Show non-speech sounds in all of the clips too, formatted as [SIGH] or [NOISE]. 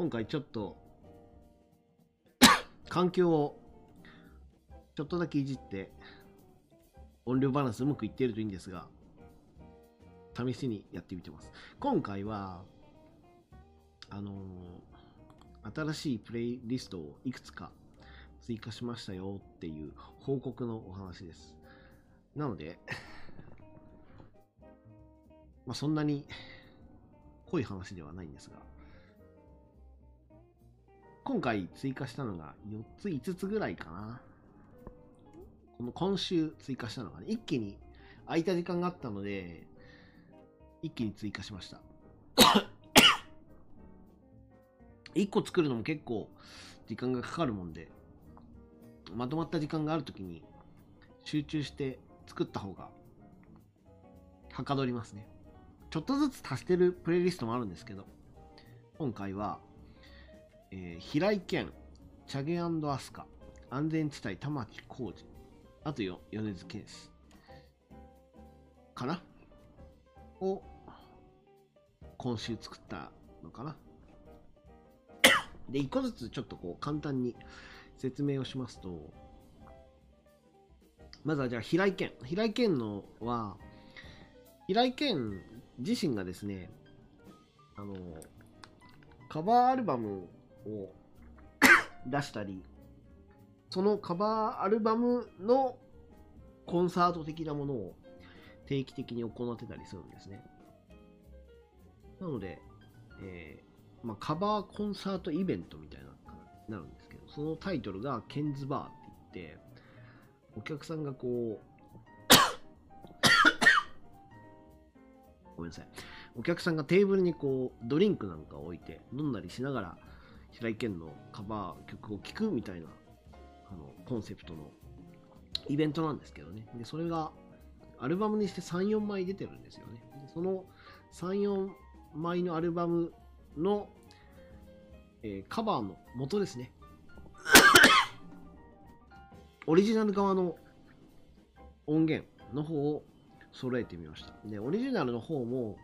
今回ちょっと [COUGHS] 環境をちょっとだけいじって音量バランスうまくいっているといいんですが試しにやってみてます。今回はあのー、新しいプレイリストをいくつか追加しましたよっていう報告のお話です。なので [LAUGHS] まあそんなに濃い話ではないんですが今回追加したのが4つ5つぐらいかな。この今週追加したのがね一気に空いた時間があったので一気に追加しました。[COUGHS] 1個作るのも結構時間がかかるもんでまとまった時間がある時に集中して作った方がはかどりますね。ちょっとずつ足してるプレイリストもあるんですけど今回は、えー、平井堅チャゲアスカ安全地帯玉木浩二あとよ米津玄師かな？を今週作ったのかな？で、一個ずつちょっとこう簡単に説明をしますと、まずはじゃあ平井堅。平井堅のは、平井堅自身がですね、あの、カバーアルバムを [COUGHS] 出したり、そのカバーアルバムのコンサート的なものを定期的に行ってたりするんですね。なので、えー、まあ、カバーコンサートイベントみたいななるんですけど、そのタイトルがケンズバーって言って、お客さんがこう [COUGHS] ごめんなさい。お客さんがテーブルにこうドリンクなんかを置いて飲んだりしながら平井堅のカバー曲を聴くみたいなあのコンセプトのイベントなんですけどね。で、それがアルバムにして3、4枚出てるんですよね。でその3、4枚のアルバムの、えー、カバーの元ですね。[COUGHS] オリジナル側の音源の方を揃えてみました。で、オリジナルの方も、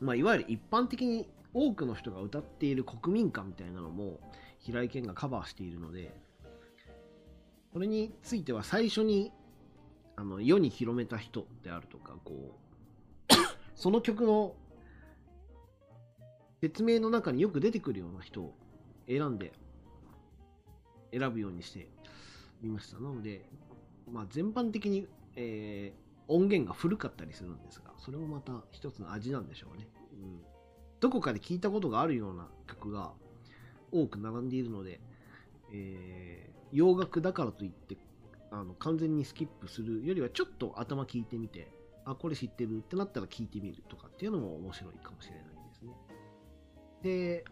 まあ、いわゆる一般的に多くの人が歌っている国民歌みたいなのも平井堅がカバーしているので、それについては最初にあの世に広めた人であるとか、こう、[COUGHS] その曲の説明の中によく出てくるような人を選んで選ぶようにしてみました。なので、まあ、全般的に、えー、音源が古かったりするんですが、それもまた一つの味なんでしょうね。うん、どこかで聞いたことがあるような曲が多く並んでいるので、えー、洋楽だからといってあの完全にスキップするよりはちょっと頭聞いてみて、あ、これ知ってるってなったら聞いてみるとかっていうのも面白いかもしれないですね。で、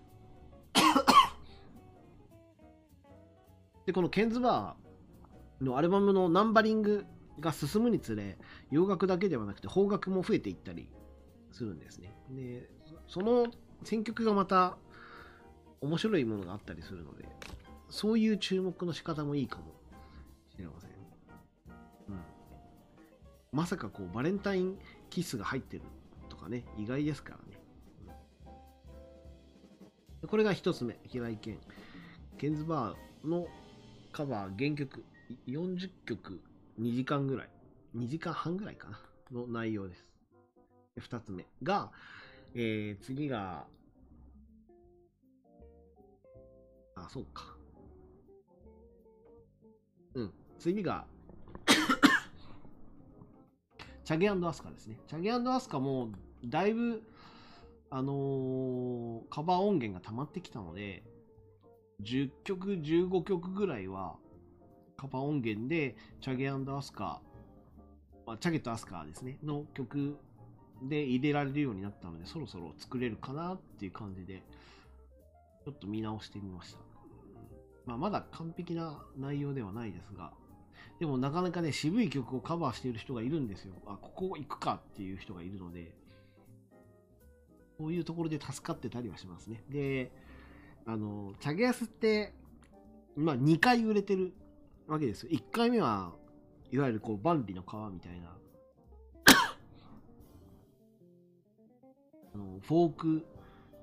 で、このケンズバーのアルバムのナンバリングが進むにつれ、洋楽だけではなくて邦楽も増えていったりするんですね。で、その選曲がまた面白いものがあったりするので、そういう注目の仕方もいいかもしれません。うん。まさかこう、バレンタインキスが入ってるとかね、意外ですからね。うん、これが一つ目、平井堅。ケンズバーのカバー、原曲、40曲、2時間ぐらい、2時間半ぐらいかな、の内容です。二つ目が、えー、次が、あ、そうか。うん。次が [COUGHS] チャゲアスカですね。チャゲアスカも、だいぶ、あのー、カバー音源が溜まってきたので、10曲、15曲ぐらいは、カバー音源で、チャゲアスカ、まあ、チャゲとアスカですね、の曲で入れられるようになったので、そろそろ作れるかなっていう感じで、ちょっと見直してみました。まあ、まだ完璧な内容ではないですが、でもなかなかね、渋い曲をカバーしている人がいるんですよ。あ、ここ行くかっていう人がいるので、こういうところで助かってたりはしますね。で、あの、チャゲヤスって、まあ2回売れてるわけですよ。1回目は、いわゆるこう、万里の川みたいな、あの、フォーク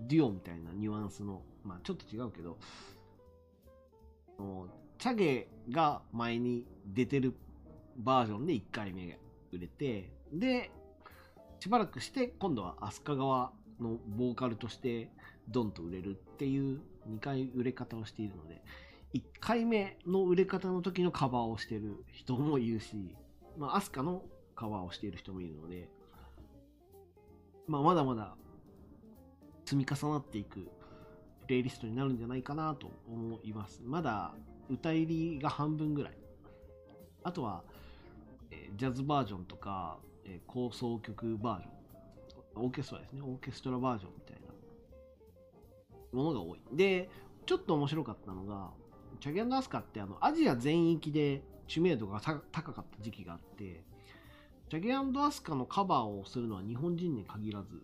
デュオみたいなニュアンスの、まあちょっと違うけど、チャゲが前に出てるバージョンで1回目売れて、で、しばらくして今度は飛鳥川のボーカルとしてドンと売れるっていう2回売れ方をしているので、1回目の売れ方の時のカバーをしてる人もいるし、まあ、アスカのカバーをしている人もいるので、まあ、まだまだ積み重なっていくプレイリストになるんじゃないかなと思います。まだ歌入りが半分ぐらい。あとは、え、ジャズバージョンとか、え、構想曲バージョン。オーケストラですね。オーケストラバージョンみたいなものが多い。で、ちょっと面白かったのが、チャゲアスカってあのアジア全域で知名度が高かった時期があって、チャゲアスカのカバーをするのは日本人に限らず、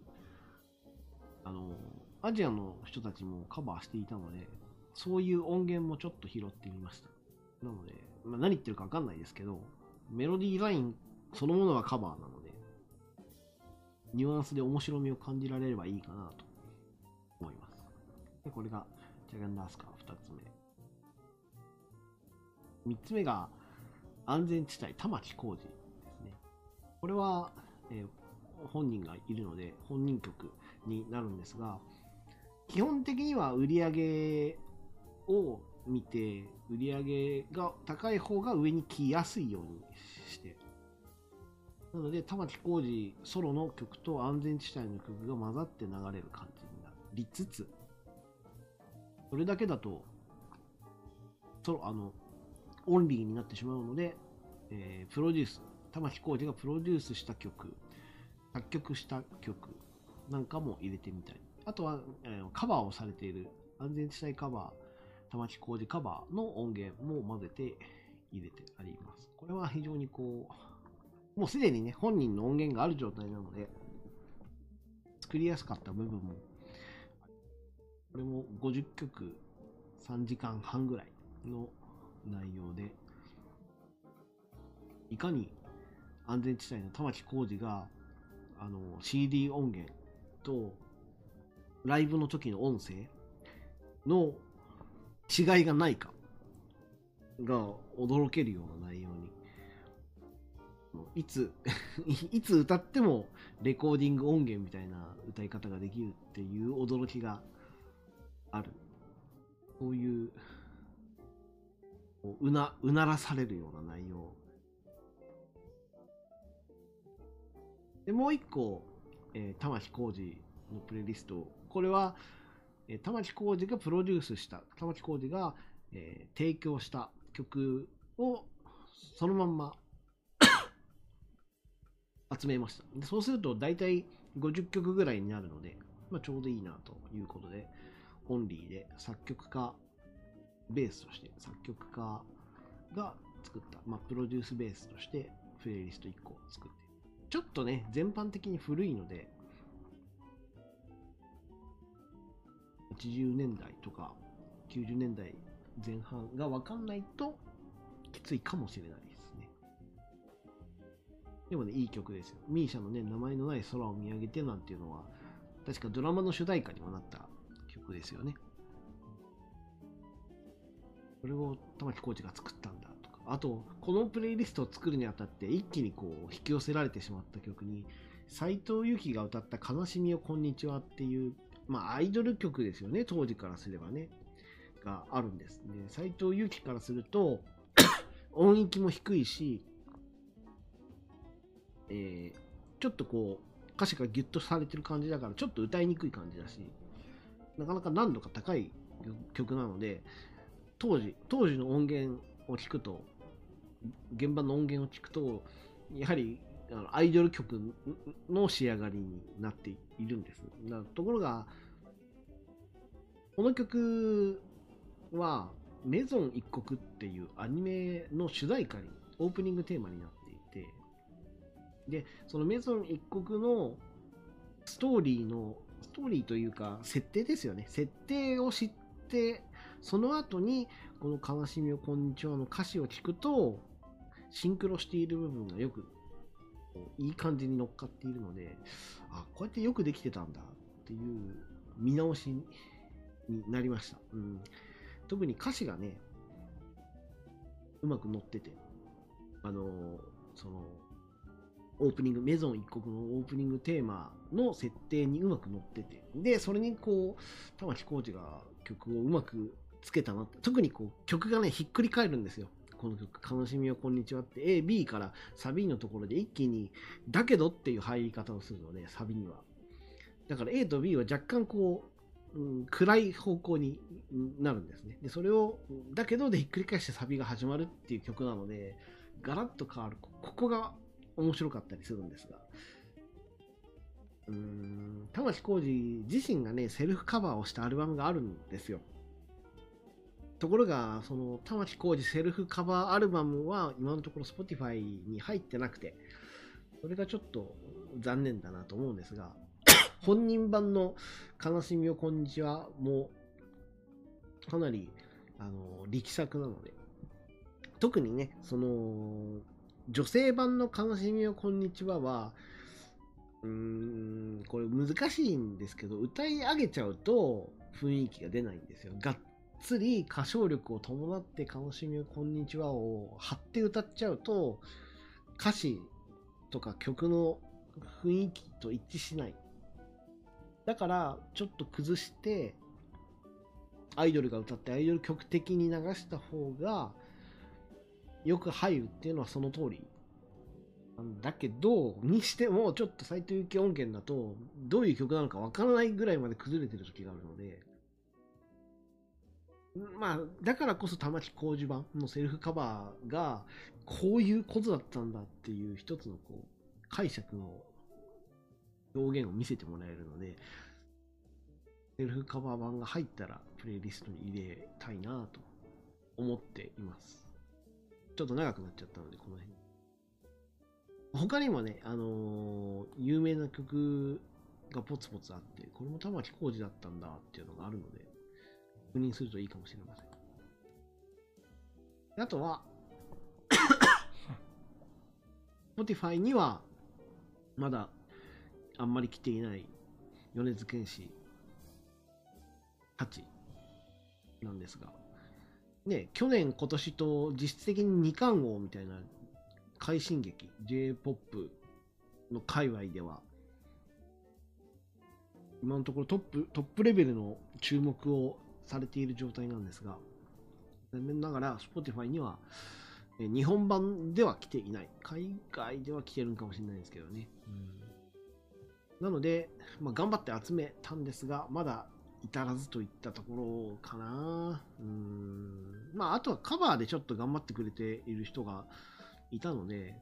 あの、アジアの人たちもカバーしていたので、そういう音源もちょっと拾ってみました。なので、まあ、何言ってるかわかんないですけど、メロディーラインそのものはカバーなので、ニュアンスで面白みを感じられればいいかなと思います。でこれがジャガンダースカー2つ目。3つ目が安全地帯玉置浩二。これは、えー、本人がいるので本人曲になるんですが、基本的には売り上げを見て、売り上げが高い方が上に来やすいようにして。なので、玉置浩二ソロの曲と安全地帯の曲が混ざって流れる感じになりつつ、それだけだと、ソロ、あの、オンリーになってしまうので、えー、プロデュース、玉置浩二がプロデュースした曲、作曲した曲なんかも入れてみたい。あとは、えー、カバーをされている安全地帯カバー、玉置工事カバーの音源も混ぜて入れてあります。これは非常にこう、もうすでにね、本人の音源がある状態なので、作りやすかった部分も、これも50曲3時間半ぐらいの内容で、いかに安全地帯の玉置浩二があの CD 音源とライブの時の音声の違いがないかが驚けるような内容に。いつ [LAUGHS] いつ歌ってもレコーディング音源みたいな歌い方ができるっていう驚きがある。そういう、うな、うならされるような内容。で、もう一個、えー、玉置浩二のプレイリスト。これは、え玉置浩二がプロデュースした、玉置浩二が、えー、提供した曲をそのまんま [COUGHS] 集めました。そうすると大体50曲ぐらいになるので、まあ、ちょうどいいなということで、オンリーで作曲家ベースとして作曲家が作った、まあ、プロデュースベースとしてプレイリスト1個作ってちょっとね、全般的に古いので、80年代とか90年代前半が分かんないときついかもしれないですね。でもね、いい曲ですよ。ミーシャのね、名前のない空を見上げてなんていうのは、確かドラマの主題歌にもなった曲ですよね。それを玉置浩二が作ったんだ、あと、このプレイリストを作るにあたって一気にこう引き寄せられてしまった曲に、斎藤由貴が歌った悲しみをこんにちはっていうまあ、アイドル曲ですよね、当時からすればね、があるんです。で、斎藤由貴からすると、[COUGHS] 音域も低いし、えー、ちょっとこう、歌詞がギュッとされてる感じだから、ちょっと歌いにくい感じだし、なかなか難度が高い曲なので、当時、当時の音源を聞くと、現場の音源を聞くと、やはりあのアイドル曲の仕上がりになっているんです。ところが、この曲は、メゾン一国っていうアニメの主題歌に、オープニングテーマになっていて、で、そのメゾン一国のストーリーの、ストーリーというか、設定ですよね。設定を知って、その後に、この悲しみをこんにちはの歌詞を聞くと、シンクロしている部分がよくいい感じに乗っかっているので、あ、こうやってよくできてたんだっていう見直しになりました。うん、特に歌詞がね、うまく乗ってて、あの、その、オープニング、メゾン一国のオープニングテーマの設定にうまく乗ってて、で、それにこう、玉置浩二が曲をうまくつけたなって、特にこう、曲がね、ひっくり返るんですよ。この曲、悲しみをこんにちはって、A、B からサビのところで一気に、だけどっていう入り方をするので、サビには。だから A と B は若干こう、うん、暗い方向になるんですね。で、それを、だけどでひっくり返してサビが始まるっていう曲なので、ガラッと変わる。ここが面白かったりするんですが。うーん、玉置浩二自身がね、セルフカバーをしたアルバムがあるんですよ。ところが、その、玉置浩二セルフカバーアルバムは今のところ Spotify に入ってなくて、それがちょっと残念だなと思うんですが、[LAUGHS] 本人版の悲しみをこんにちはもかなり、あの、力作なので、特にね、その、女性版の悲しみをこんにちはは、うーん、これ難しいんですけど、歌い上げちゃうと雰囲気が出ないんですよ。がっつり歌唱力を伴って悲しみをこんにちはを張って歌っちゃうと、歌詞とか曲の雰囲気と一致しない。だから、ちょっと崩して、アイドルが歌ってアイドル曲的に流した方が、よく入るっていうのはその通りなんだけど、にしても、ちょっと斎藤由貴音源だと、どういう曲なのかわからないぐらいまで崩れてる時があるので、まあ、だからこそ玉置浩二版のセルフカバーが、こういうことだったんだっていう一つのこう、解釈の表現を見せてもらえるので、セルフカバー版が入ったらプレイリストに入れたいなと思っています。ちょっと長くなっちゃったので、この辺。他にもね、あのー、有名な曲がポツポツあって、これも玉置浩二だったんだっていうのがあるので、確認するといいかもしれません。あとは、[COUGHS] Spotify には、まだあんまり来ていない米津玄師たちなんですが、ね、去年、今年と実質的に2冠王みたいな快進撃、J-POP の界隈では、今のところトップ、トップレベルの注目をされている状態なんですが、残念ながら Spotify には日本版では来ていない。海外では来てるんかもしれないですけどね。うん、なので、まあ、頑張って集めたんですが、まだ至らずといったところかな。うん。まあ、あとはカバーでちょっと頑張ってくれている人がいたので、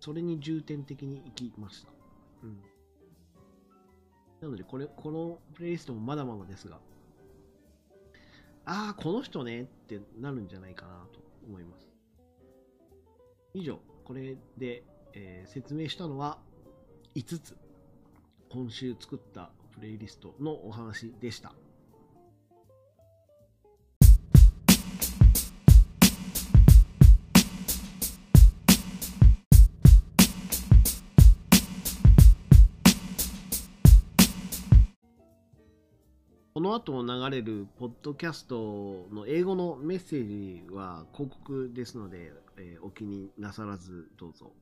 それに重点的に行きました。うん。なので、これ、このプレイリストもまだまだですが、ああ、この人ねってなるんじゃないかなと思います。以上、これで、えー、説明したのは5つ。今週作ったプレイリストのお話でした。この後流れるポッドキャストの英語のメッセージは広告ですので、えー、お気になさらずどうぞ。